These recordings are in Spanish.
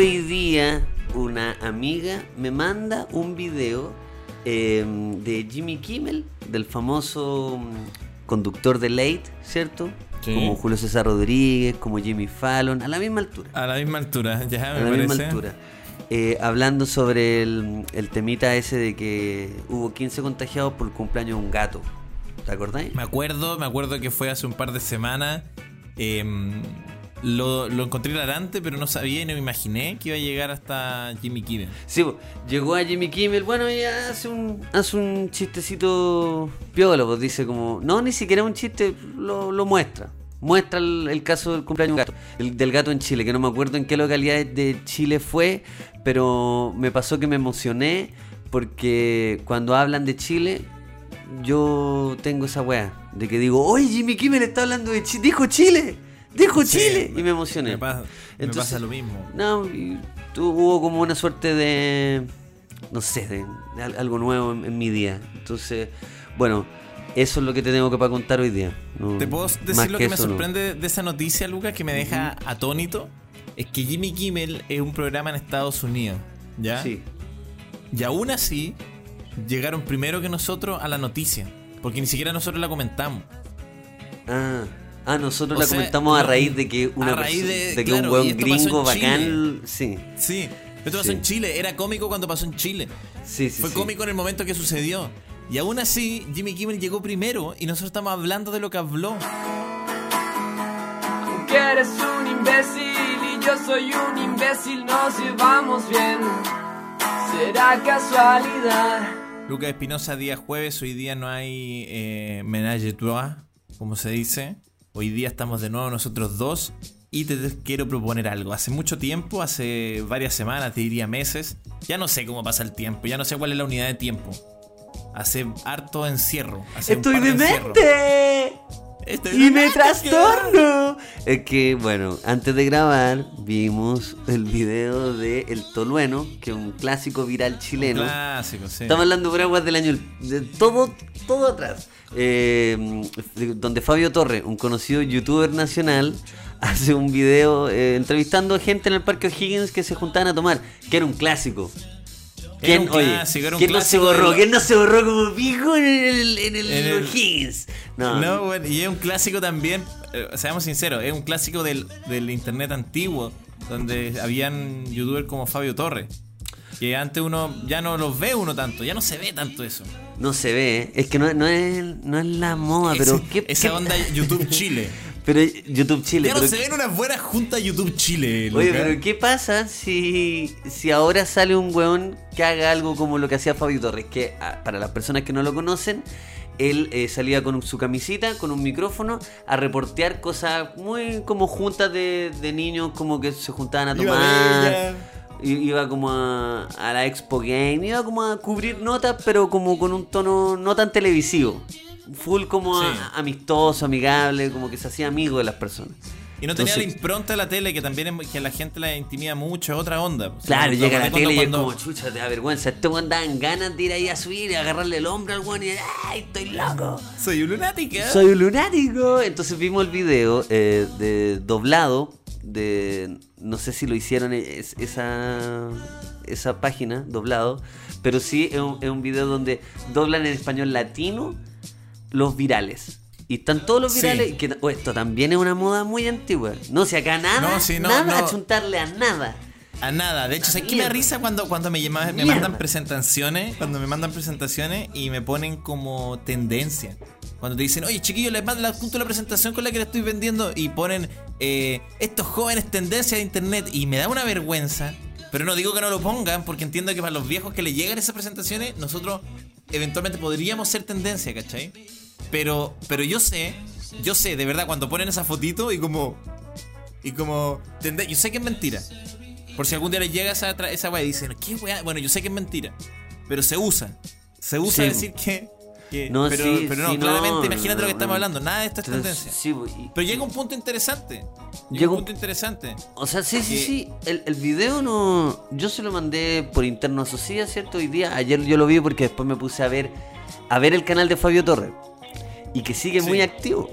hoy día una amiga me manda un video eh, de Jimmy Kimmel, del famoso mm, conductor de Late, ¿cierto? Como Julio César Rodríguez, como Jimmy Fallon, a la misma altura. A la misma altura, ya a me la misma altura. Eh, hablando sobre el, el temita ese de que hubo 15 contagiados por el cumpleaños de un gato. ¿Te acordáis? Me acuerdo, me acuerdo que fue hace un par de semanas. em, lo, lo encontré hilarante, pero no sabía y no me imaginé que iba a llegar hasta Jimmy Kimmel. Sí, llegó a Jimmy Kimmel, bueno, y hace un, hace un chistecito piola, pues dice como, no, ni siquiera un chiste, lo, lo muestra. Muestra el, caso del cumpleaños de un gato, el- del gato en Chile, que no me acuerdo en qué localidad de Chile fue, pero me pasó que me emocioné porque cuando hablan de Chile, yo tengo esa weá, de que digo, oye, Jimmy Kimmel está hablando de Chile, dijo Chile, dijo Sí, Chile, me- y me emocioné. Me pasa, me Entonces- pasa lo mismo. No, y tu- hubo como una suerte de. No sé, de, de al- algo nuevo en, en mi día. Entonces, bueno, eso es lo que te tengo que para contar hoy día. No, ¿Te puedo decir lo que, me no. sorprende de esa noticia, Lucas, que me deja atónito? Es que Jimmy Kimmel es un programa en Estados Unidos, ¿ya? Sí. Y aún así, llegaron primero que nosotros a la noticia. Porque ni siquiera nosotros la comentamos. Ah, ah, nosotros O la sea, comentamos a raíz de que una a raíz de- de que claro, un buen gringo bacán. Sí, Sí. Esto pasó Sí. en Chile. Era cómico cuando pasó en Chile. sí, sí. Fue sí. cómico en el momento que sucedió. Y aún así, Jimmy Kimmel llegó primero y nosotros estamos hablando de lo que habló. Que eres un imbécil y yo soy un imbécil, nos llevamos bien. Será casualidad. Lucas Espinosa, día jueves. Hoy día no hay eh, menage trois, como se dice. Hoy día estamos de nuevo nosotros dos. Y te quiero proponer algo. Hace mucho tiempo, hace varias semanas, te diría meses. Ya no sé cómo pasa el tiempo. Ya no sé cuál es la unidad de tiempo. Hace harto encierro. hace un ¡Estoy par de demente! Estoy Y me demente, trastorno. Es que, bueno, antes de grabar vimos el video de El Tolueno, que es un clásico viral chileno. Clásico, sí. Estamos hablando por aguas del año, de todo, todo atrás. Eh, de- donde Fabio Torre, un conocido youtuber nacional, hace un video eh, entrevistando a gente en el Parque O'Higgins que se juntaban a tomar, que era un clásico. Era ¿Quién, un oye, clásico, era un ¿quién no se de borró? ¿Quién no se borró como pico en el, en el En el-? No, No, bueno, y es un clásico también, eh, seamos sinceros, es un clásico del, del internet antiguo, donde habían youtubers como Fabio Torres. Que antes uno ya no los ve uno tanto, ya no se ve tanto eso. no se ve, es que no, no, es, no es la moda, pero ¿qué, esa qué- onda YouTube Chile. Pero YouTube Chile, ya no pero se ven unas buenas juntas YouTube Chile. Oye, pero ¿qué pasa si, si ahora sale un weón que haga algo como lo que hacía Fabio Torres? Que ah, para las personas que no lo conocen, él eh, salía con su camisita, con un micrófono, a reportear cosas muy como juntas de, de niños, como que se juntaban a tomar. Iba como a, a la Expo Game, iba como a cubrir notas, pero como con un tono no tan televisivo. Full como a- amistoso, amigable, como que se hacía amigo de las personas. Y no tenía Entonces- la impronta de la tele, que también es- que la gente la intimida mucho, otra onda. Claro, ¿Te llega la tele y es como, chucha, te da vergüenza. Este weón dan ganas de ir ahí a subir y agarrarle el hombro al weón y ¡ay, estoy loco! Soy un lunática. Soy un lunático. Entonces vimos el video eh, de doblado de no sé si lo hicieron es- esa esa página doblado, pero sí es un, es un video donde doblan en español latino los virales. Y están todos los Sí. virales. Que, oh, esto también es una moda muy antigua. No, si acá nada, No, nada no. a chuntarle a nada. A nada, de hecho, ¿sabes qué me da risa cuando, cuando me, llama- me mandan presentaciones? Cuando me mandan presentaciones y me ponen como tendencia. Cuando te dicen, oye chiquillo, les mando la, junto la presentación con la que le estoy vendiendo y ponen eh, estos jóvenes tendencia de internet y me da una vergüenza. Pero no digo que no lo pongan porque entiendo que para los viejos que le llegan esas presentaciones, nosotros eventualmente podríamos ser tendencia, ¿cachai? Pero, pero yo sé, yo sé, de verdad, cuando ponen esa fotito y como. Y como. Yo sé que es mentira. Por si algún día les llega esa, esa weá y dicen, ¿qué weá? Bueno, yo sé que es mentira. Pero se usa. Se usa Sí. decir que. que- No, pero, sí, pero no, sí, no, claramente, imagínate no, lo que estamos hablando. Nada de esto es tendencia. sí, y- Pero llega un punto interesante. Llega Llega un un- punto interesante. O sea, sí, sí, sí. El, el video no. Yo se lo mandé por interno a Socia, ¿cierto? Hoy día. Ayer yo lo vi porque después me puse a ver a ver el canal de Fabio Torres. Y que sigue Sí. muy activo.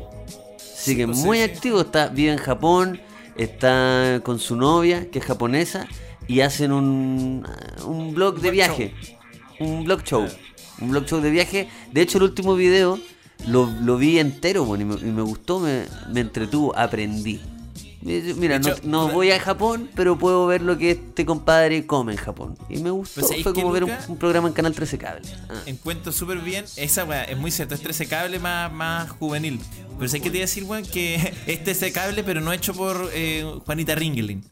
Sigue pues sí, muy activo. Está, vive en Japón. Está con su novia, que es japonesa. y hacen un, un blog de viaje. Un blog show. Un blog show de viaje. De hecho, el último video lo, lo vi entero bueno, y, me, y me gustó, me, me entretuvo, aprendí. Eh, Mira, De no, voy a Japón, pero puedo ver lo que este compadre come en Japón. Y me gustó. Pues, ¿sabéis Fue como ver un, programa en Canal 13 Cable. Ah. Encuentro súper bien. Esa weá es muy cierto. Es 13 cable más, más juvenil. Pero sé que te iba a decir, weón, que es 13 cable, pero no hecho por eh, Juanita Ringling.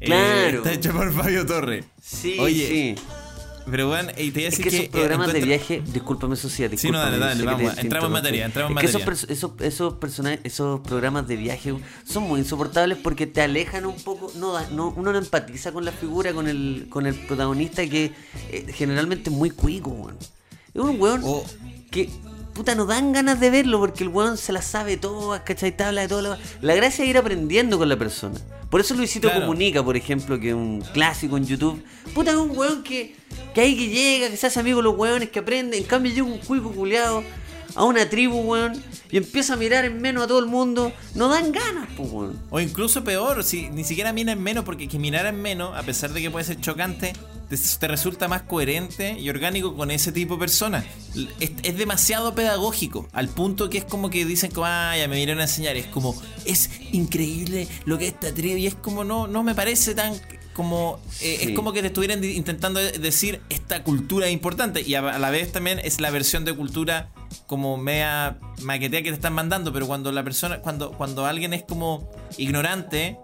Eh, Claro. está hecho por Fabio Torre. Sí, Oye, sí. Pero weón, y te iba a Es decir que esos programas de viaje, discúlpame eso sí, Sí, no, dale, dale, vamos, te- te entramos en materia, entramos en Es esos, materia. pers- esos, esos, personajes, esos programas de viaje son muy insoportables porque te alejan un poco, no, no uno no empatiza con la figura, con el, con el protagonista que eh, generalmente es muy cuico, weón. Es un weón que puta no dan ganas de verlo porque el weón se la sabe todas, ¿cachai? Te habla de todo. La, la gracia es ir aprendiendo con la persona. Por eso Luisito Claro. Comunica, por ejemplo, que es un clásico en YouTube. Puta, es un weón que, que ahí que llega, que se hace amigo de los weones, que aprende. En cambio llega un cuico culiado a una tribu, weón, y empieza a mirar en menos a todo el mundo. No dan ganas, pues, weón. O incluso peor, si ni siquiera mirar en menos, porque que mirar en menos, a pesar de que puede ser chocante, te, resulta más coherente y orgánico con ese tipo de personas. Es demasiado pedagógico, al punto que es como que dicen como, ah, ya me vinieron a enseñar. Es como, es increíble lo que es esta tribu, y es como, no, no me parece tan como eh, Sí. es como que te estuvieran intentando de- decir esta cultura es importante y a, a la vez también es la versión de cultura como media maquetea que te están mandando pero cuando la persona cuando cuando alguien es como ignorante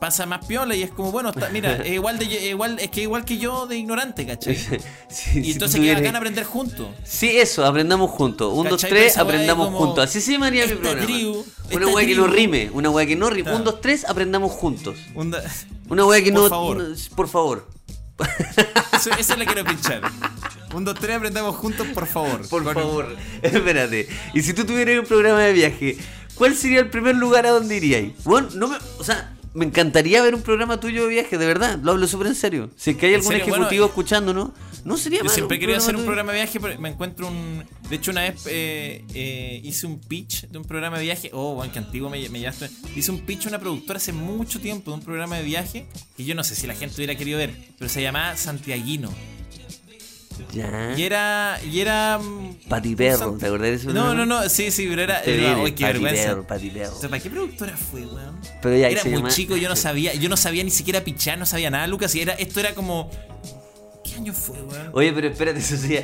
pasa más piola y es como bueno está- mira es igual de igual es que igual que yo de ignorante ¿cachai? Sí, y entonces tuvieras- bacán aprender juntos Sí, eso, aprendamos juntos. Un, dos, tres, aprendamos juntos. Así se llamaría mi programa. tribu, una weá que no rime, una weá que no rime. Claro. Un, dos, tres, aprendamos juntos. Una weá que Por no. favor. no- por favor. eso, eso le quiero pinchar un dos tres aprendamos juntos por favor Por Con- favor. Espérate. Y si tú tuvieras un programa de viaje, ¿cuál sería el primer lugar a donde iríais? Bueno, no me. O sea. Me encantaría ver un programa tuyo de viaje, de verdad, lo hablo súper en serio. Si es que hay ¿En algún serio? ejecutivo Bueno, escuchándonos, no sería Yo malo siempre querido hacer un tuyo. programa de viaje, pero me encuentro un. De hecho, una vez eh, eh, hice un pitch de un programa de viaje. Oh, bueno, que antiguo me, me llevaste. Hice un pitch a una productora hace mucho tiempo de un programa de viaje que yo no sé si la gente hubiera querido ver, pero se llamaba Santiaguino. Ya. Y era. Y era. mm, Pati Perro, ¿te acordás de ese No, no, no, sí, sí, pero era. Uy, qué Pati vergüenza. Perro, Pati Perro. O sea, ¿para qué productora fue, weón? Pero ya, era se muy llama- chico, yo no sabía, yo no sabía ni siquiera pichar, no sabía nada, Lucas, y era, esto era como. ¿Qué año fue, weón? Oye, pero espérate, eso sí,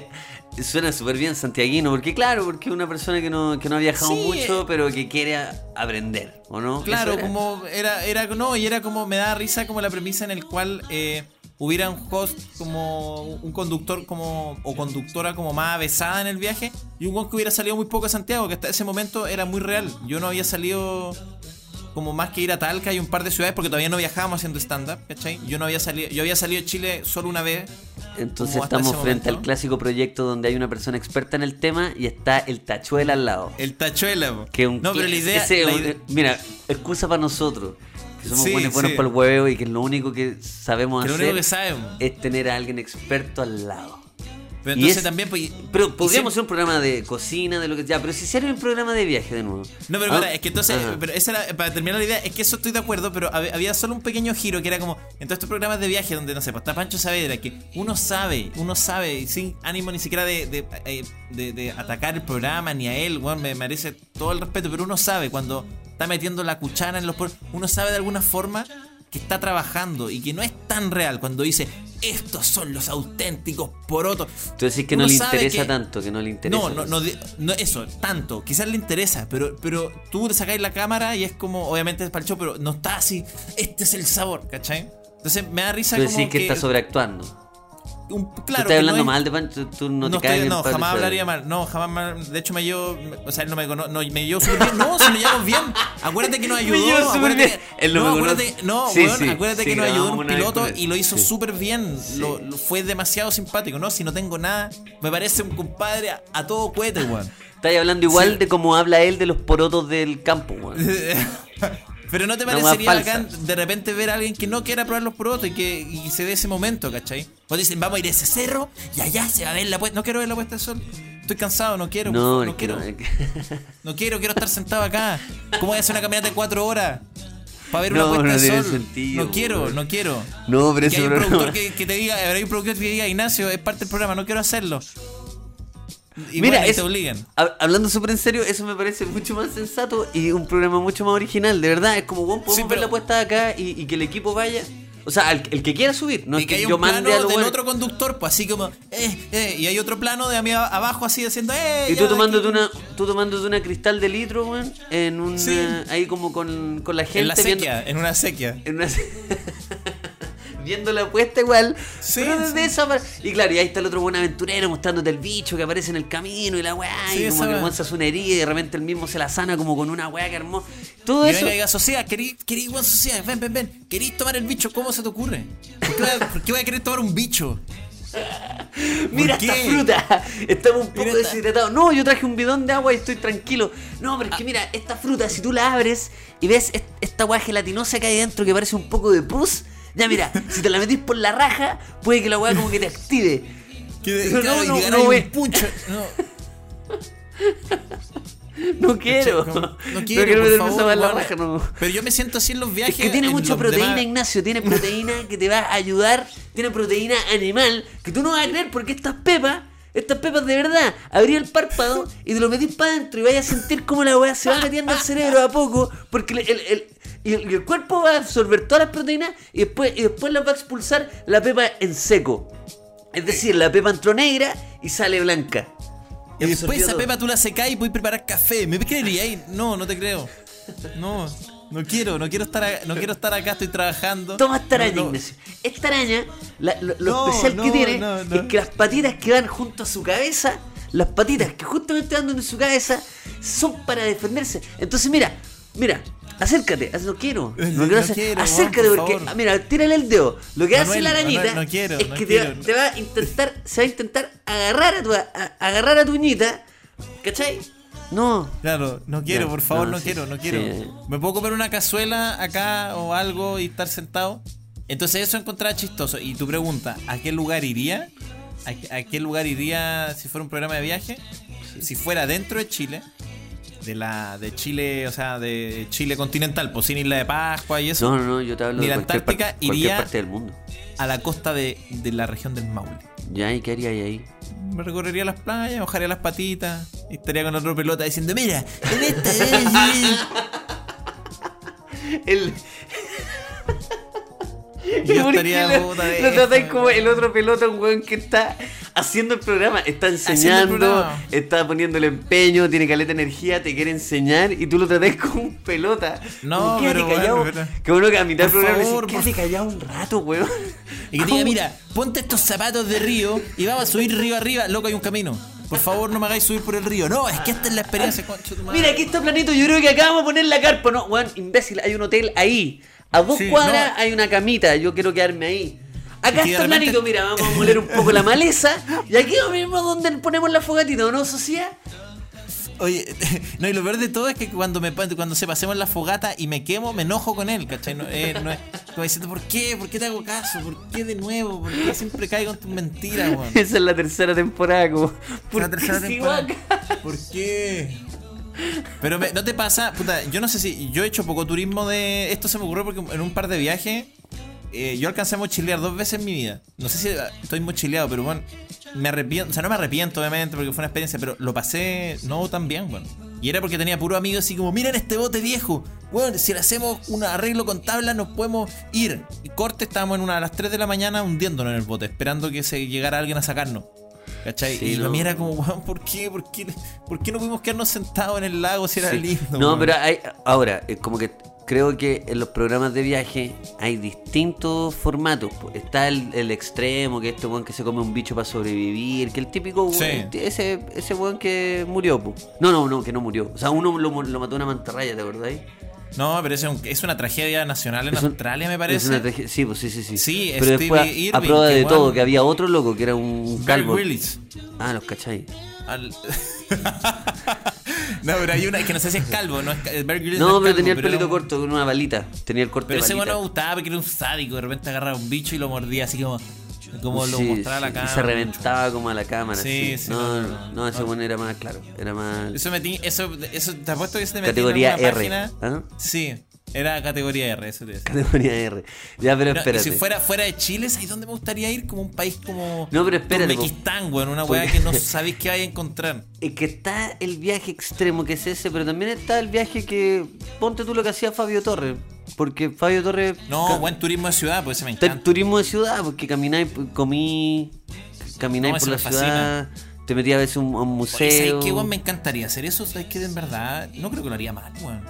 suena súper bien santiaguino, porque claro, porque es una persona que no, que no ha viajado Sí, mucho, eh. pero que quiere a- aprender, ¿o no? Claro, Eso era. como era, era, no, y era como, me da risa como la premisa en el cual eh, hubiera un host como un conductor como, o conductora como más avesada en el viaje, y un weón que hubiera salido muy poco a Santiago, que hasta ese momento era muy real. Yo no había salido como más que ir a Talca y un par de ciudades, porque todavía no viajábamos haciendo stand-up, ¿cachai? Yo no había salido, yo había salido de Chile solo una vez. Entonces estamos frente al clásico proyecto donde hay una persona experta en el tema y está el tachuela al lado. El tachuela. Que un No, pero la idea. ese- la idea- mira, excusa para nosotros, que somos Sí, buenos, buenos sí. para el hueveo y que lo único que sabemos que lo hacer único que sabemos. es tener a alguien experto al lado. Pero entonces es- también, pues. Pero podríamos hacer un programa de cocina, de lo que sea, pero si hiciera un programa de viaje de nuevo. No, pero Ah, es que entonces, ajá. pero esa era, para terminar la idea, es que eso estoy de acuerdo, pero hab- había solo un pequeño giro que era como, en todos estos programas de viaje donde, no sé, pues está Pancho Saavedra, que uno sabe, uno sabe, sin ánimo ni siquiera de, de, eh, de- de atacar el programa, ni a él, weón, me merece todo el respeto, pero uno sabe cuando está metiendo la cuchara en los... por- Uno sabe de alguna forma que está trabajando y que no es tan real cuando dice, estos son los auténticos porotos. Tú decís que no le interesa que- tanto, que no le interesa. no, no, no, eso, tanto. Quizás le interesa, pero, pero tú te sacáis la cámara y es como, obviamente es para el show, pero no está así. Este es el sabor, ¿cachai? Entonces me da risa Tú como decís que, que está sobreactuando. Un, tú claro, estás hablando no es- mal de Pancho, tú no, no, te caes estoy- no, jamás hablaría mal. No, jamás mal. De hecho, me llevo. O sea, él no me conoce. No, me llevo súper bien. No, si nos llevamos bien. Acuérdate que nos ayudó. Me acuérdate bien. que- Él no me acuérdate, no, Sí, weón, sí, acuérdate sí, que nos ayudó un piloto y lo hizo súper bien. Lo, lo- fue demasiado simpático, ¿no? Si no tengo nada, me parece un compadre a, a todo cohete, weón. Estás hablando igual de cómo habla él de los porotos del campo, weón. Pero no te parecería bacán de repente ver a alguien que no quiera probar los porotos y que y se dé ese momento, ¿cachai? Cuando dicen, vamos a ir a ese cerro y allá se va a ver la puesta. No quiero ver la puesta del sol. Estoy cansado, no quiero. No, no, quiero. no, es que- No quiero, quiero estar sentado acá. ¿Cómo voy a hacer una caminata de cuatro horas? Para ver No, una puesta no de sol. sentido, no quiero, no quiero. No, pero Que ese hay un productor que, que te diga, hay un productor que diga, Ignacio, es parte del programa, no quiero hacerlo. Y Mira, es- te obligan. hab- hablando súper en serio, eso me parece mucho más sensato y un programa mucho más original. De verdad, es como, bueno, podemos Sí, ver la puesta de acá y, y que el equipo vaya. O sea, el, el que quiera subir, no y es que que hay yo un plano mande a del otro conductor, pues así como, eh, eh, y hay otro plano de a mí abajo así haciendo, eh. Y tú tomándote aquí. una, tú tomándote una cristal de litro, weón, en un Sí. ahí como con, con la gente En la viendo- sequía, en una sequía. en una- viendo la puesta igual. Sí, pero desde sí. esa par- Y claro, y ahí está el otro buen aventurero mostrándote el bicho que aparece en el camino y la weá. Sí, y como que el se hace una herida y de repente el mismo se la sana como con una weá que armó. Todo Y eso. y diga, sociedad, querí, querí, weón, sociedad, ven, ven, ven. ¿Querís tomar el bicho? ¿Cómo se te ocurre? ¿Por qué, voy a- por qué voy a querer tomar un bicho? Mira ¿Por esta fruta. Estamos un poco deshidratados. No, yo traje un bidón de agua y estoy tranquilo. No, pero es que mira, esta fruta, si tú la abres y ves est- esta weá gelatinosa que hay dentro que parece un poco de pus, ya mira, si te la metís por la raja, puede que la weá como que te active. Que, No, claro, no, no, un güey. puncho. No, No quiero. como- No quiero, quiero por favor, la raja, no. Pero yo me siento así en los viajes. Es que tiene en mucha proteína, demás- Ignacio. Tiene proteína que te va a ayudar. Tiene proteína animal que tú no vas a creer porque estas pepas, estas pepas de verdad, abrí el párpado y te lo metís para adentro y vayas a sentir cómo la weá se va metiendo al cerebro a poco porque el, el- el- y el, y el cuerpo va a absorber todas las proteínas y después, y después las va a expulsar la pepa en seco. Es decir, la pepa entró negra y sale blanca. Y después esa todo. pepa tú la secás y puedes preparar café. ¿Me creería ahí? No, no te creo. No, no quiero, no quiero estar, a- no quiero estar acá, estoy trabajando. Toma esta araña, No, no. Ignacio. Esta araña, la- lo, lo No, especial que tiene es que las patitas que van junto a su cabeza, las patitas que justamente van en su cabeza, son para defenderse. Entonces, mira, mira, acércate, haz- no quiero, no, Juan, acércate por porque, favor. mira, tírale el dedo. Lo que hace la arañita no quiero, es que te, va, te va a intentar, se va a intentar agarrar a tu, a- a- agarrar a tu uñita, ¿cachai? No, Claro, no quiero, Ya, por favor, no, sí, quiero, no quiero. sí. ¿Me puedo comer una cazuela acá o algo y estar sentado? Entonces eso encontraba chistoso. Y tu pregunta, ¿a qué lugar iría? ¿A, a qué lugar iría si fuera un programa de viaje? Si fuera dentro de Chile, de la de Chile, o sea, de Chile continental, pues sin Isla de Pascua y eso, no, no, no, yo te hablo Ni de la par- Antártica iría- parte del mundo. a la costa de, de la región del Maule. Ya, ¿y qué haría ahí? Me recorrería las playas, mojaría las patitas, y estaría con otro pelota diciendo, mira, en esta vez... El... Yo ¿Por qué estaría lo, puta de lo tratáis como el otro pelota, un weón que está haciendo el programa, está enseñando, programa. está poniendo el empeño, tiene caleta de energía, te quiere enseñar y tú lo tratáis como un pelota. No, pero bueno, callado. pero- Qué bueno que a mitad del Por programa le favor, por callado un rato, weón. Y que te diga, mira, ponte estos zapatos de río y vamos a subir río arriba. Loco, hay un camino. Por favor, no me hagáis subir por el río. No, es que esta es la experiencia, concho tu madre. Mira, aquí está planito, yo creo que acá vamos a poner la carpa. No, weón, imbécil, hay un hotel ahí. A dos Sí, cuadras no. hay una camita, yo quiero quedarme ahí. Acá está repente- planito, mira, vamos a moler un poco la maleza. Y aquí mismo donde ponemos la fogatita, ¿o ¿no, Sociedad? Oye, no, y lo peor de todo es que cuando me cuando se pasemos la fogata y me quemo, me enojo con él, ¿cachai? No, eh, no es como diciendo, ¿por qué? ¿Por qué te hago caso? ¿Por qué de nuevo? ¿Por qué siempre caigo en tus mentiras, weón? Esa es la tercera temporada, como. ¿Por La qué tercera sigo temporada. acá? ¿Por qué? Pero no te pasa, puta, yo no sé si yo he hecho poco turismo de esto se me ocurrió porque en un par de viajes eh, yo alcancé a mochilear dos veces en mi vida. No sé si estoy mochileado, pero bueno, me arrepiento, o sea, no me arrepiento obviamente porque fue una experiencia, pero lo pasé no tan bien, bueno. Y era porque tenía puro amigos así como, miren este bote viejo, bueno, si le hacemos un arreglo con tabla nos podemos ir. Y corte, estábamos en una a las 3 de la mañana hundiéndonos en el bote, esperando que se llegara alguien a sacarnos. ¿Cachai? Sí, y no. era como, weón, ¿por qué? ¿Por qué? ¿Por qué no pudimos quedarnos sentados en el lago si era Sí. lindo? No, pero hay, ahora, es como que creo que en los programas de viaje hay distintos formatos. Está el, el extremo, que este weón que se come un bicho para sobrevivir, que el típico Sí. weón- ese, ese weón que murió, po. No, no, no, que no murió. O sea, uno lo, lo mató una mantarraya, ¿te acordáis? No, pero es, un- es una tragedia nacional en Es un- Australia, me es parece. una tragedia- sí, pues sí, sí, sí. Sí, Pero Stevie después, a- prueba de todo, que había otro loco que era un calvo. Grylls. Ah, los cachai. Al- no, pero hay una que no sé si es calvo, no es Grylls No, es pero calvo, tenía el pelito corto con una balita. Tenía el corte Pero de ese balita. bueno me gustaba porque era un sádico, de repente agarraba un bicho y lo mordía así como, como lo Sí, mostraba la cámara. Y se reventaba como a la cámara. Sí, Sí, sí, no, no, no, ese no. bueno era más claro. Era más. Eso metí, eso, eso te apuesto que se Categoría en R. ¿ah? Sí. Era categoría R, eso te decía. Categoría R. Ya, pero No, espérate. si fuera fuera de Chile, ¿sabes dónde me gustaría ir? Como un país como No, pero espérate. Uzbekistán, weón, una Porque- weá que no sabéis qué vais a encontrar. Es que está el viaje extremo que es ese, pero también está el viaje que. Ponte tú lo que hacía Fabio Torres. Porque Fabio Torres. No, buen turismo de ciudad, pues ese me encanta. turismo de ciudad, porque camináis, comí, camináis No, por la ciudad, te metías a veces un, a un Oye, ¿sabes museo. qué, weón? Me encantaría hacer eso. ¿Sabes qué? En verdad, no creo que lo haría mal, weón.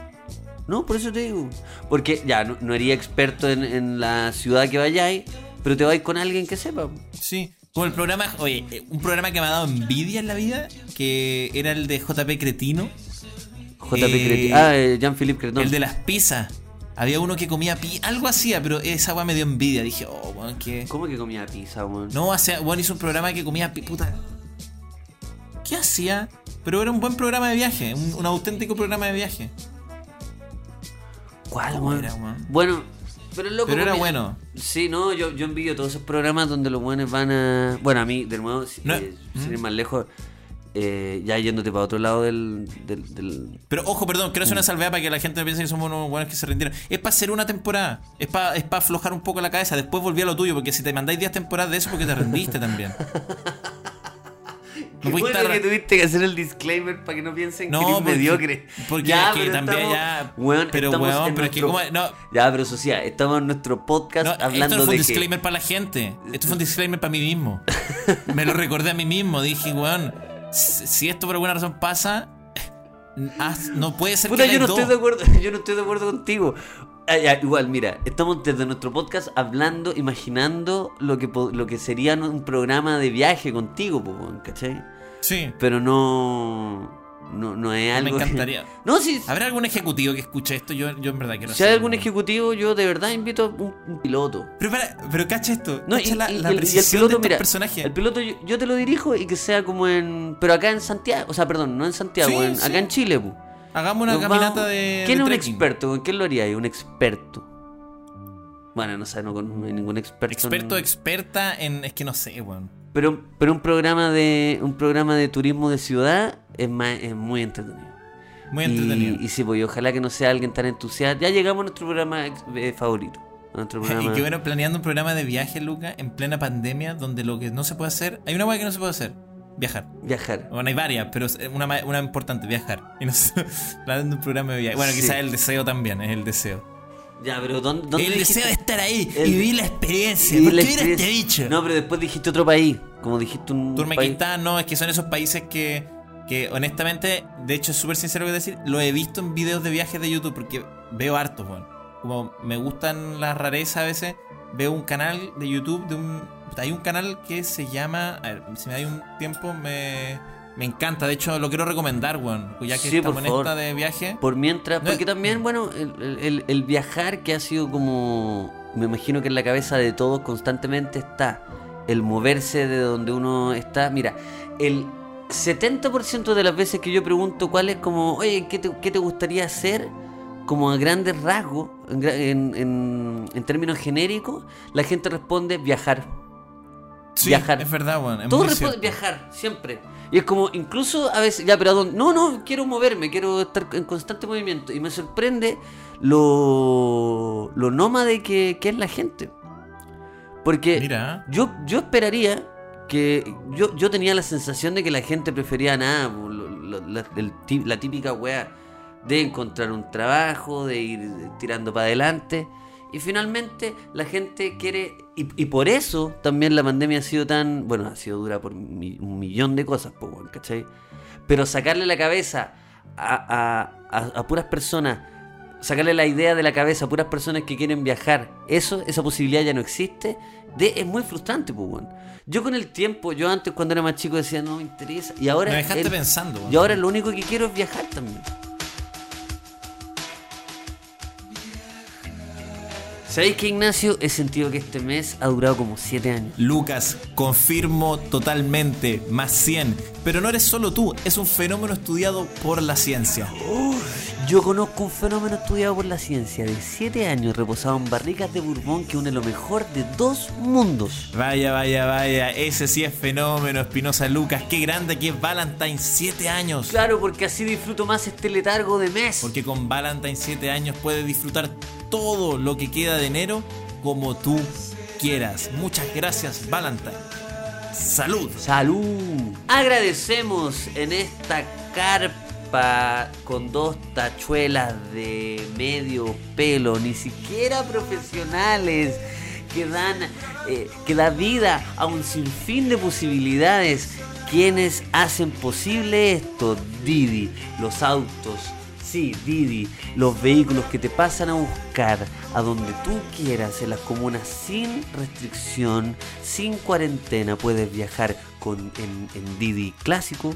No, por eso te digo. Porque ya, no, no eres experto en, en la ciudad que vayáis, pero te vais con alguien que sepa. Sí. Como el programa, oye, eh, un programa que me ha dado envidia en la vida, que era el de JP Cretino, JP Eh, Creti- Ah, eh, Jean-Philippe Creton. el de las pizzas. Había uno que comía pi, algo hacía, pero esa weá me dio envidia. Dije, oh, weón, que. ¿Cómo que comía pizza, weón? No, hacía, weón hizo un programa que comía pi, puta. ¿Qué hacía? Pero era un buen programa de viaje, un, un auténtico programa de viaje. ¿Cuál, ¿Cómo weón? era, weón? Bueno, pero el loco. Pero era comía- bueno. Sí, no, yo, yo envidio todos esos programas donde los buenos van a. Bueno, a mí, de nuevo, si- No, eh, sin ¿Mm? ir más lejos, eh, ya yéndote para otro lado del. del, del- Pero ojo, perdón, quiero hacer una salvedad para que la gente no piense que somos unos buenos que se rindieron. Es para hacer una temporada. Es para es pa aflojar un poco la cabeza. Después volví a lo tuyo, porque si te mandáis 10 temporadas de eso, porque te rendiste también. No bueno estar- que tuviste que hacer el disclaimer para que no piensen No, que eres porque- mediocre. porque es que pero también estamos- ya- Weón, pero weón, pero es que nuestro- como- no. Ya, pero sí, estamos en nuestro podcast No, esto hablando no fue un de que. disclaimer para la gente. Esto fue un disclaimer para mí mismo. Me lo recordé a mí mismo. Dije, weón, si esto por alguna razón pasa, no puede ser Puta, que yo no estoy de acuerdo, yo no estoy de acuerdo contigo. Ah, ya, igual, mira, estamos desde nuestro podcast hablando, imaginando lo que lo que sería un programa de viaje contigo, ¿cachai? Sí. Pero no no, no es Me algo que- encantaría. No, sí. ¿Habrá algún ejecutivo que escuche esto? Yo, yo en verdad quiero Si hay algún ejecutivo, yo de verdad invito a un, un piloto. Pero, para, pero cacha esto. No, cacha y, la, y- la y el, precisión piloto, de mira, personajes. el piloto yo, yo te lo dirijo y que sea como en... Pero acá en Santiago, o sea, perdón, no en Santiago, Sí, en- sí. acá en Chile, pu. Hagamos una Nos caminata vamos- de. ¿Quién de es un experto? ¿Con quién lo haría ahí? Un experto. Bueno, no sé, no, con- no hay ningún experto. Experto, en- experta en. Es que no sé, weón. Pero, pero un programa de un programa de turismo de ciudad es, más, es muy entretenido. Muy entretenido. Y, sí, pues y ojalá que no sea alguien tan entusiasta. Ya llegamos a nuestro programa eh, favorito. Y, que bueno, planeando un programa de viaje, Luca, en plena pandemia, donde lo que no se puede hacer. Hay una weá que no se puede hacer: viajar. Viajar. Bueno, hay varias, pero una, una importante, viajar. Y no sé, planeando un programa de viaje. Bueno, Sí. quizás el deseo también, es el deseo. Ya, pero ¿dónde, dónde el dijiste? deseo de estar ahí El- y vivir la experiencia. Y porque la mira este experiencia- bicho. No, pero después dijiste otro país. Como dijiste un país. Turmequistán, no, es que son esos países que, que honestamente, de hecho es súper sincero que decir, lo he visto en videos de viajes de YouTube porque veo hartos, weón. Como me gustan las rarezas a veces, veo un canal de YouTube de un... Hay un canal que se llama... A ver, si me da un tiempo me, me encanta, de hecho lo quiero recomendar, weón. Ya que Sí, estamos por en favor. esta de viaje. Por mientras, porque también, bueno, el, el- viajar que ha sido como, me imagino que en la cabeza de todos constantemente está el moverse de donde uno está. Mira, el 70% de las veces que yo pregunto cuál es como, oye, ¿qué te, qué te gustaría hacer? Como a grandes rasgos, en- en- en términos genéricos, la gente responde viajar. Sí, viajar. es verdad, weón. cierto. viajar, siempre. Y es como, incluso a veces, ya, pero. No, no, quiero moverme, quiero estar en constante movimiento. Y me sorprende lo, lo nómade que, que es la gente. Porque Mira, yo, yo esperaría que. Yo, yo tenía la sensación de que la gente prefería nada, po, lo- lo- la, el la típica wea de encontrar un trabajo, de ir tirando para adelante. Y finalmente la gente quiere. Y, y por eso también la pandemia ha sido tan. Bueno, ha sido dura por mi- un millón de cosas, ¿cachai? Pero sacarle la cabeza a, a- a- a puras personas. Sacarle la idea de la cabeza a puras personas que quieren viajar. Eso, esa posibilidad ya no existe. De, es muy frustrante, pues. Yo con el tiempo, yo antes cuando era más chico decía, no me interesa. Y ahora. me dejaste el- pensando, y ahora lo único que quiero es viajar también. ¿Sabéis que Ignacio? He sentido que este mes ha durado como 7 años. Lucas, confirmo totalmente, más 100. Pero no eres solo tú, es un fenómeno estudiado por la ciencia. Yo conozco un fenómeno estudiado por la ciencia de 7 años reposado en barricas de Bourbon que une lo mejor de dos mundos. Vaya, vaya, vaya, ese sí es fenómeno, Espinosa Lucas. Qué grande que es Valentine, 7 años. Claro, porque así disfruto más este letargo de mes. Porque con Valentine 7 años puedes disfrutar todo lo que queda de enero como tú quieras. Muchas gracias, Valentine. Salud. Salud. Agradecemos en esta carpa con dos tachuelas de medio pelo, ni siquiera profesionales, que dan, eh, que da vida a un sinfín de posibilidades. Quienes hacen posible esto, Didi, los autos, Sí, Didi, los vehículos que te pasan a buscar a donde tú quieras en las comunas sin restricción, sin cuarentena. Puedes viajar con, en, en Didi clásico,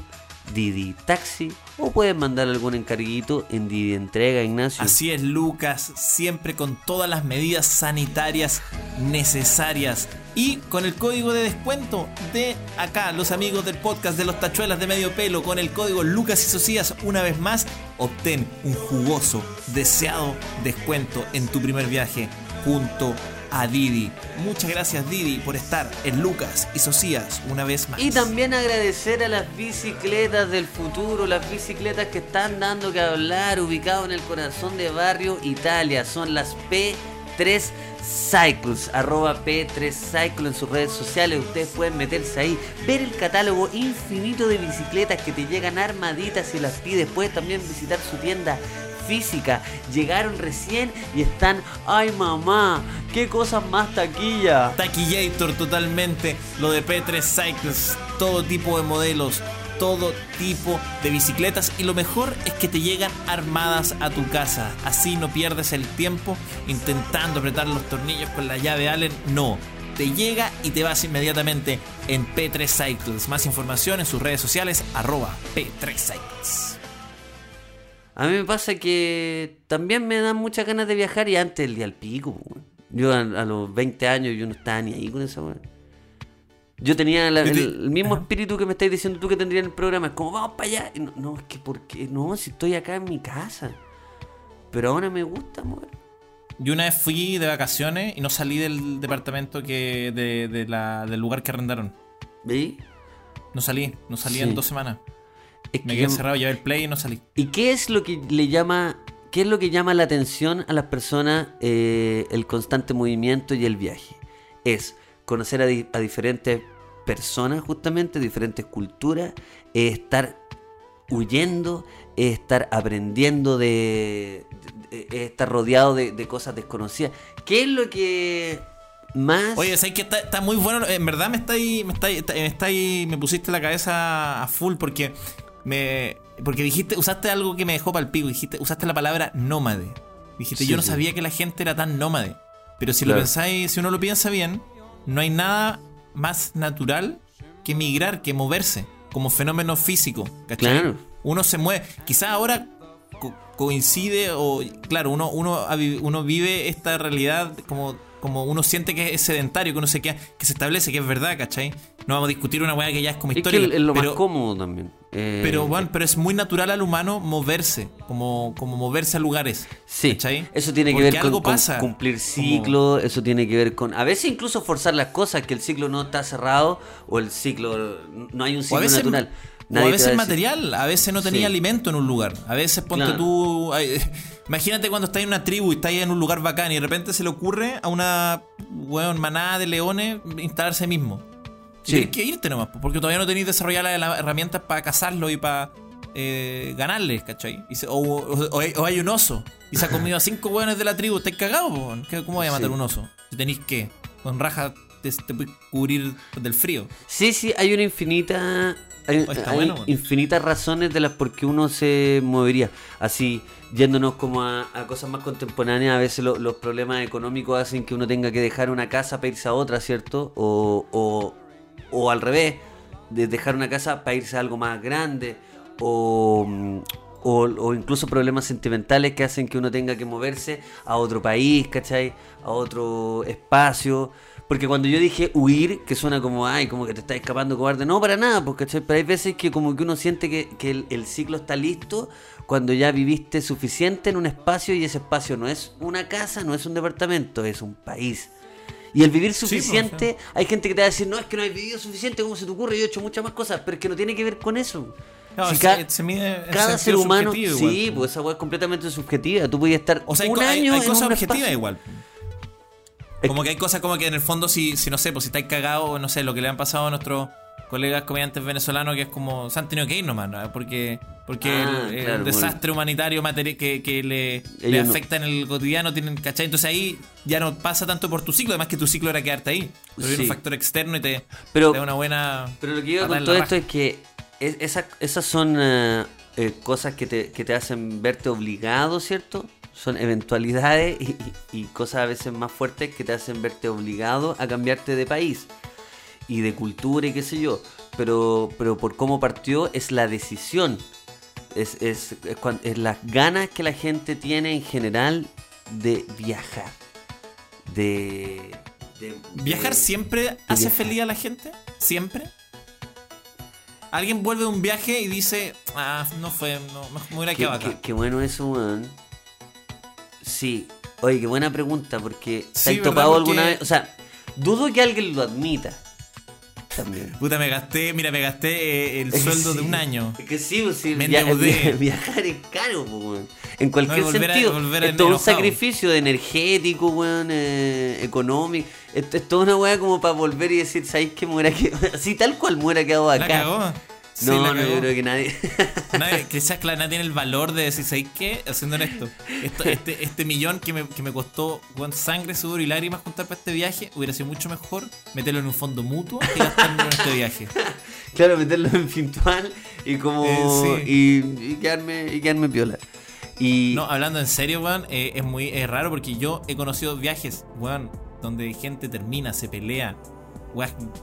Didi Taxi o puedes mandar algún encarguito en Didi Entrega, Ignacio. Así es, Lucas, siempre con todas las medidas sanitarias necesarias y con el código de descuento de acá, los amigos del podcast de los tachuelas de medio pelo, con el código Lucas y Socias, una vez más, obtén un jugoso, deseado descuento en tu primer viaje junto a Didi. Muchas gracias Didi por estar en Lucas y Socias una vez más. Y también agradecer a las bicicletas del futuro, las bicicletas que están dando que hablar, ubicado en el corazón de Barrio Italia. Son las P3 Cycles, arroba P3 Cycles en sus redes sociales. Ustedes pueden meterse ahí, ver el catálogo infinito de bicicletas que te llegan armaditas si las pides. Puedes también visitar su tienda física. Llegaron recién y están, ay mamá, qué cosas más taquilla. Taquillator totalmente, lo de P3 Cycles, todo tipo de modelos, todo tipo de bicicletas y lo mejor es que te llegan armadas a tu casa. Así no pierdes el tiempo intentando apretar los tornillos con la llave Allen, no. Te llega y te vas inmediatamente en P3 Cycles. Más información en sus redes sociales, arroba P3 Cycles. A mí me pasa que también me dan muchas ganas de viajar y antes el día al pico. Yo a, a los 20 años yo no estaba ni ahí con esa weón. Yo tenía la- el, el mismo espíritu que me estás diciendo tú que tendría en el programa. Es como, vamos para allá. Y no, no, es que porque no, si estoy acá en mi casa. Pero ahora me gusta, weón. Yo una vez fui de vacaciones y no salí del departamento que de, de la- del lugar que arrendaron. ¿Veis? No salí, no salí Sí. en dos semanas. Es Me quedé encerrado, llevé el play y no salí. ¿Y qué es lo que le llama, qué es lo que llama la atención a las personas eh, el constante movimiento y el viaje? Es conocer a, di- a diferentes personas, justamente, diferentes culturas, es estar huyendo, es estar aprendiendo de, de- de- es estar rodeado de, de cosas desconocidas. ¿Qué es lo que más? Oye, ¿sabes que está, está muy bueno? En verdad me está ahí, me está ahí- me está ahí- me pusiste la cabeza a full porque me porque dijiste, usaste algo que me dejó para el pico, dijiste, usaste la palabra nómade. Dijiste, Sí, yo no sí. sabía que la gente era tan nómade. Pero si lo pensáis, si uno lo piensa bien, no hay nada más natural que migrar, que moverse, como fenómeno físico. ¿cachai? Claro. Uno se mueve. Quizá ahora co- coincide o claro, uno, uno, uno vive esta realidad como, como uno siente que es sedentario, que uno se queda, que se establece, que es verdad, ¿cachai? No vamos a discutir una weá que ya es como es que histórica. es lo pero, más cómodo también. Eh, pero bueno, pero es muy natural al humano moverse, como, como moverse a lugares. Sí, ¿cachai? eso tiene que Porque ver con, algo con cumplir ciclos, eso tiene que ver con... A veces incluso forzar las cosas, que el ciclo no está cerrado o el ciclo... No hay un ciclo veces, natural. o a veces material, a veces no tenía Sí. alimento en un lugar. A veces ponte Claro. tú. ay, imagínate cuando estás en una tribu y estás en un lugar bacán y de repente se le ocurre a una weón, manada de leones instalarse mismo. Y Sí. Tienes que irte nomás, porque todavía no tenéis desarrolladas las herramientas para cazarlo y para eh, ganarles, ¿cachai? Y se- o, o- o hay, un oso y se ha comido a cinco weones de la tribu, estáis cagados, po, weón. ¿Qué- ¿Cómo voy a matar Sí. un oso? Si tenéis que, con raja te, te puedes cubrir del frío. Sí, sí, hay una infinita... Hay, Oh, hay bueno, bueno. infinitas razones de las por qué uno se movería. Así, yéndonos como a, a cosas más contemporáneas, a veces lo- los problemas económicos hacen que uno tenga que dejar una casa para irse a otra, ¿cierto? O, o, o al revés, de dejar una casa para irse a algo más grande. O, mm, o, o incluso problemas sentimentales que hacen que uno tenga que moverse a otro país, ¿cachai? A otro espacio. Porque cuando yo dije huir, que suena como, ay, como que te estás escapando cobarde, no, para nada, porque. Pero hay veces que como que uno siente que, que el ciclo está listo cuando ya viviste suficiente en un espacio y ese espacio no es una casa, no es un departamento, es un país. Y el vivir pues, suficiente, hay gente que te va a decir, no, es que no hay vivido suficiente, ¿cómo se te ocurre? Yo he hecho muchas más cosas, pero es que no tiene que ver con eso. No, Si se- ca- se mide cada ser humano, sí, igual. pues esa weá es completamente subjetiva. Tú podías estar O sea, hay, un hay- año hay en cosas objetivas igual. Como que hay cosas como que en el fondo, si, si no sé, pues si estáis cagados, no sé, lo que le han pasado a nuestros colegas comediantes venezolanos, que es como, se han tenido que ir nomás, ¿no? Porque, porque Ah, el, el claro, desastre humanitario que, que le, le Ellos no. afecta en el cotidiano, tienen, ¿cachai? Entonces ahí ya no pasa tanto por tu ciclo, además que tu ciclo era quedarte ahí. Pero Sí. un factor externo y te, Pero- te da una buena... Pero lo que yo con todo esto es que es- esa- esas son eh, eh, cosas que te, que te hacen verte obligado, ¿cierto? Son eventualidades y, y- y cosas a veces más fuertes que te hacen verte obligado a cambiarte de país y de cultura y qué sé yo. Pero, pero por cómo partió es la decisión. Es, es, es es las ganas que la gente tiene en general de viajar. De... de- ¿Viajar de- siempre hace viajar. feliz a la gente? ¿Siempre? Alguien vuelve de un viaje y dice, ah, no fue, no, me hubiera quedado acá. qué- qué bueno eso, weón. Sí. Oye, qué buena pregunta, porque ¿te Sí, has topado Porque- alguna vez? O sea, dudo que alguien lo admita. También. Puta, me gasté, mira, me gasté eh, el Es que sueldo de un año. Es que sí, pues, sí, Me via- endeudé. via- viajar es caro, pues. En cualquier No, a- sentido. volver es todo un sacrificio de energético, weón, eh, económico. Es, es toda una weá como para volver y decir, ¿sabéis que me hubiera quedado? Así tal cual me hubiera quedado acá. ¿La cagó? Sí, no, no, yo creo que nadie. Nadie, que esa clara tiene el valor de decir, ¿sabes qué? Haciendo esto. esto este, este millón que me, que me costó sangre, sudor y lágrimas juntar para este viaje, hubiera sido mucho mejor meterlo en un fondo mutuo que gastarlo en este viaje. Claro, meterlo en Fintual y como. Eh, sí. y, y quedarme, y quedarme piola. Y. No, hablando en serio, weón, eh, es muy es raro porque yo he conocido viajes, weón, donde gente termina, se pelea, weón,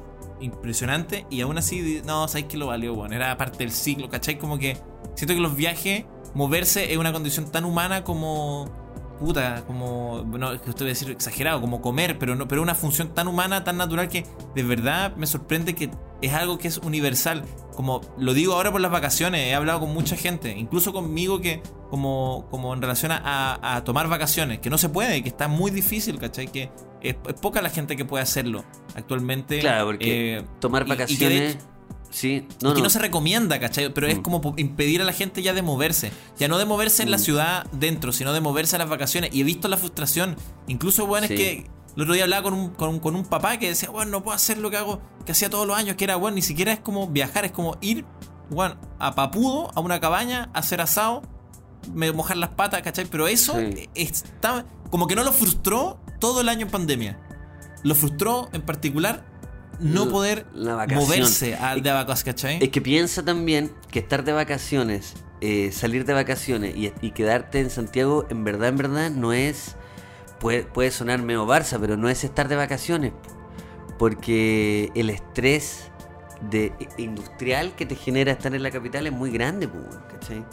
impresionante, y aún así, no, sabes que lo valió, weón, era parte del ciclo, ¿cachai? Como que siento que los viajes, moverse es una condición tan humana como. Puta, como. No, es que usted va a decir exagerado, como comer, pero no, pero una función tan humana, tan natural que de verdad me sorprende que es algo que es universal. Como lo digo ahora por las vacaciones, he hablado con mucha gente, incluso conmigo que, como, como en relación a tomar vacaciones, que no se puede, que está muy difícil, ¿cachai? Que es, es poca la gente que puede hacerlo actualmente. Claro, porque eh, tomar y- y vacaciones. hecho- sí, no, no, que no. no se recomienda, ¿cachai? Pero es Mm. como impedir a la gente ya de moverse. Ya no de moverse en la Mm. ciudad dentro, sino de moverse a las vacaciones. Y he visto la frustración. Incluso, bueno, Sí. es que el otro día hablaba con un, con, un, con un papá que decía, bueno, no puedo hacer lo que hago, que hacía todos los años, que era, bueno, ni siquiera es como viajar, es como ir, bueno, a Papudo, a una cabaña, a hacer asado, me- mojar las patas, ¿cachai? Pero eso Sí. está como que no lo frustró todo el año en pandemia. Lo frustró en particular no poder moverse a, de vacaciones, ¿cachai? Es que piensa también que estar de vacaciones, eh, salir de vacaciones y, y quedarte en Santiago, en verdad, en verdad, no es. Puede, puede sonar medio Barça, pero no es estar de vacaciones. Porque el estrés de, industrial que te genera estar en la capital es muy grande, ¿cachai?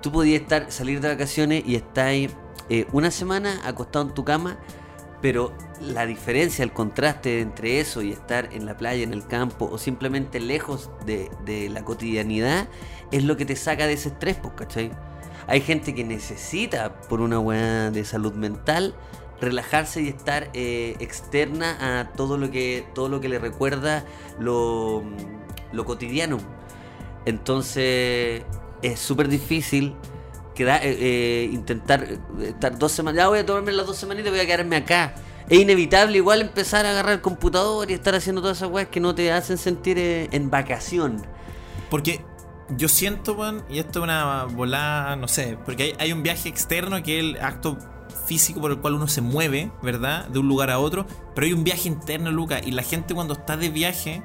Tú podías estar, salir de vacaciones y estar ahí, eh, una semana acostado en tu cama, pero la diferencia, el contraste entre eso y estar en la playa, en el campo o simplemente lejos de, de la cotidianidad es lo que te saca de ese estrés, pues, ¿cachai? Hay gente que necesita, por una weá de salud mental, relajarse y estar eh, externa a todo lo que todo lo que le recuerda lo, lo cotidiano. Entonces es súper difícil queda- eh, eh, intentar eh, estar dos semanas. Ya voy a tomarme las dos semanitas y voy a quedarme acá. Es inevitable igual empezar a agarrar el computador y estar haciendo todas esas weas que no te hacen sentir eh, en vacación. Porque yo siento, weón, y esto es una volada, no sé, porque hay, hay un viaje externo que es el acto físico por el cual uno se mueve, ¿verdad? De un lugar a otro, pero hay un viaje interno, Luca, y la gente cuando está de viaje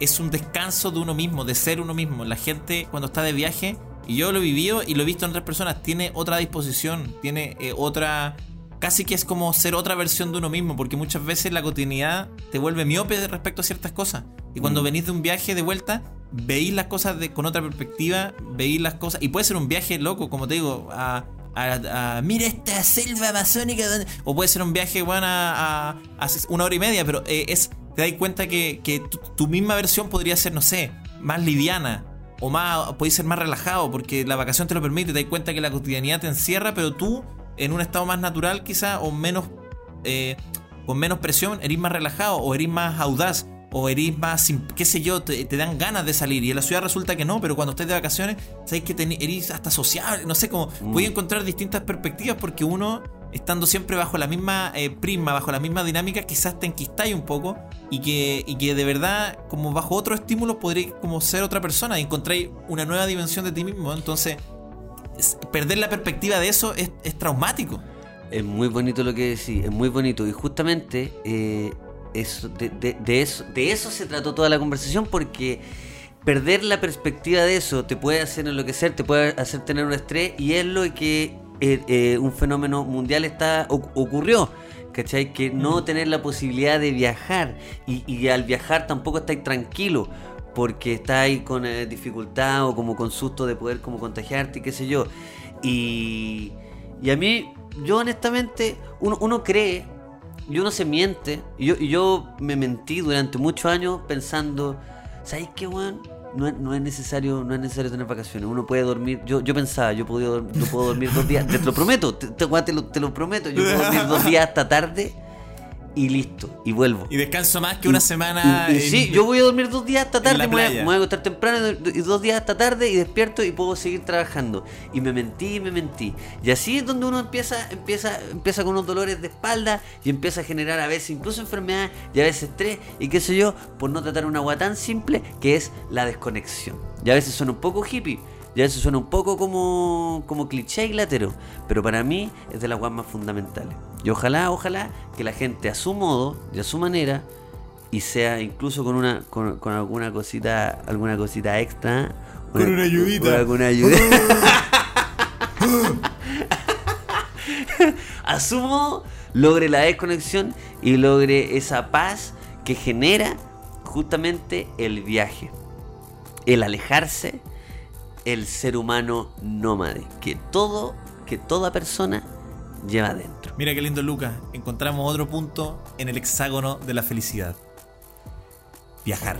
es un descanso de uno mismo, de ser uno mismo. La gente cuando está de viaje, y yo lo he vivido y lo he visto en otras personas, tiene otra disposición, tiene eh, otra... Casi que es como ser otra versión de uno mismo, porque muchas veces la cotidianidad te vuelve miope respecto a ciertas cosas. Y cuando Mm. venís de un viaje de vuelta, veís las cosas de, con otra perspectiva, veís las cosas. Y puede ser un viaje loco, como te digo, a. a- a- mira esta selva amazónica. donde-". O puede ser un viaje, bueno, a, a- a una hora y media, pero eh, es. Te das cuenta que, que tu, tu misma versión podría ser, no sé, más liviana. O más, puede ser más relajado, porque la vacación te lo permite. Te das cuenta que la cotidianidad te encierra, pero tú, en un estado más natural, quizá, o menos. eh, con menos presión, eres más relajado, o eres más audaz, o eres más, sin- qué sé yo, te, te dan ganas de salir. Y en la ciudad resulta que no, pero cuando estés de vacaciones, sabes que eres hasta sociable, no sé cómo. Voy a encontrar distintas perspectivas porque uno, estando siempre bajo la misma eh, prisma, bajo la misma dinámica, quizás te enquistáis un poco y que, y que de verdad, como bajo otro estímulo, podréis como ser otra persona y encontráis una nueva dimensión de ti mismo. Entonces, es- perder la perspectiva de eso es, es traumático. Es muy bonito lo que decís, es muy bonito. Y justamente eh, eso, de eso, de eso se trató toda la conversación porque perder la perspectiva de eso te puede hacer enloquecer, te puede hacer tener un estrés y es lo que eh, eh, un fenómeno mundial está oc- ocurrió. ¿Cachai? Que no tener la posibilidad de viajar y, y al viajar tampoco estáis tranquilo porque estáis con eh, dificultad o como con susto de poder como contagiarte y qué sé yo. Y, y a mí, yo honestamente, uno, uno cree y uno se miente. Y yo, y yo me mentí durante muchos años pensando, ¿sabes qué, weón? No no es necesario no es necesario tener vacaciones. Uno puede dormir. Yo, yo pensaba, yo, podía, yo puedo dormir dos días. Te, lo prometo, te, te lo, te lo prometo. Yo puedo dormir dos días hasta tarde y listo. Y vuelvo. Y descanso más que una semana. Y- y en- sí, yo voy a dormir dos días hasta tarde, me voy, a, playa. me voy a acostar temprano y dos días hasta tarde y despierto y puedo seguir trabajando. Y me mentí y me mentí. Y así es donde uno empieza, empieza, empieza con unos dolores de espalda y empieza a generar a veces incluso enfermedades y a veces estrés y qué sé yo, por no tratar una agua tan simple que es la desconexión. Y a veces suena un poco hippie. Y a veces suena un poco como, como cliché y latero, pero para mí es de las guas más fundamentales. Y ojalá, ojalá que la gente a su modo y a su manera y sea incluso con una con, con alguna cosita alguna cosita extra Con una ayudita. con alguna ayuda a su modo logre la desconexión y logre esa paz que genera justamente el viaje el alejarse el ser humano nómade que todo que toda persona lleva dentro Mira qué lindo, Lucas. Encontramos otro punto en el hexágono de la felicidad. Viajar.